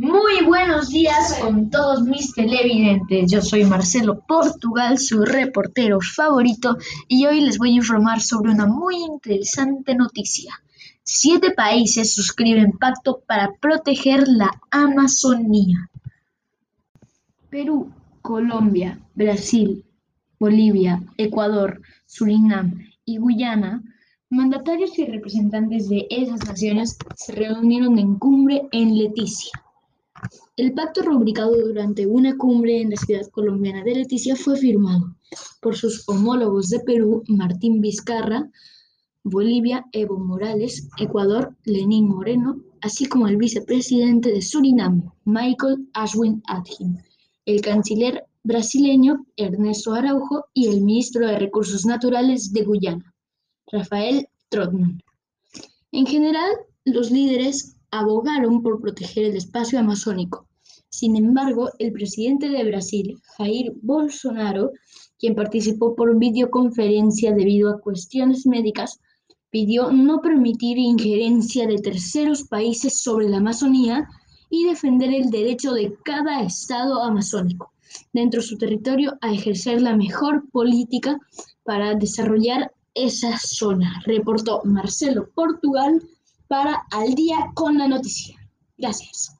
Muy buenos días con todos mis televidentes. Yo soy Marcelo Portugal, su reportero favorito, y hoy les voy a informar sobre una muy interesante noticia. Siete países suscriben pacto para proteger la Amazonía. Perú, Colombia, Brasil, Bolivia, Ecuador, Surinam y Guyana Mandatarios y representantes de esas naciones se reunieron en cumbre en Leticia. El pacto rubricado durante una cumbre en la ciudad colombiana de Leticia fue firmado por sus homólogos de Perú, Martín Vizcarra, Bolivia, Evo Morales, Ecuador, Lenín Moreno, así como el vicepresidente de Surinam, Michael Ashwin Adkin, el canciller brasileño Ernesto Araujo y el ministro de Recursos Naturales de Guyana. Rafael Trotman. En general, los líderes abogaron por proteger el espacio amazónico. Sin embargo, el presidente de Brasil, Jair Bolsonaro, quien participó por videoconferencia debido a cuestiones médicas, pidió no permitir injerencia de terceros países sobre la Amazonía y defender el derecho de cada estado amazónico dentro de su territorio a ejercer la mejor política para desarrollar esa zona, reportó Marcelo Portugal para Al día con la noticia. Gracias.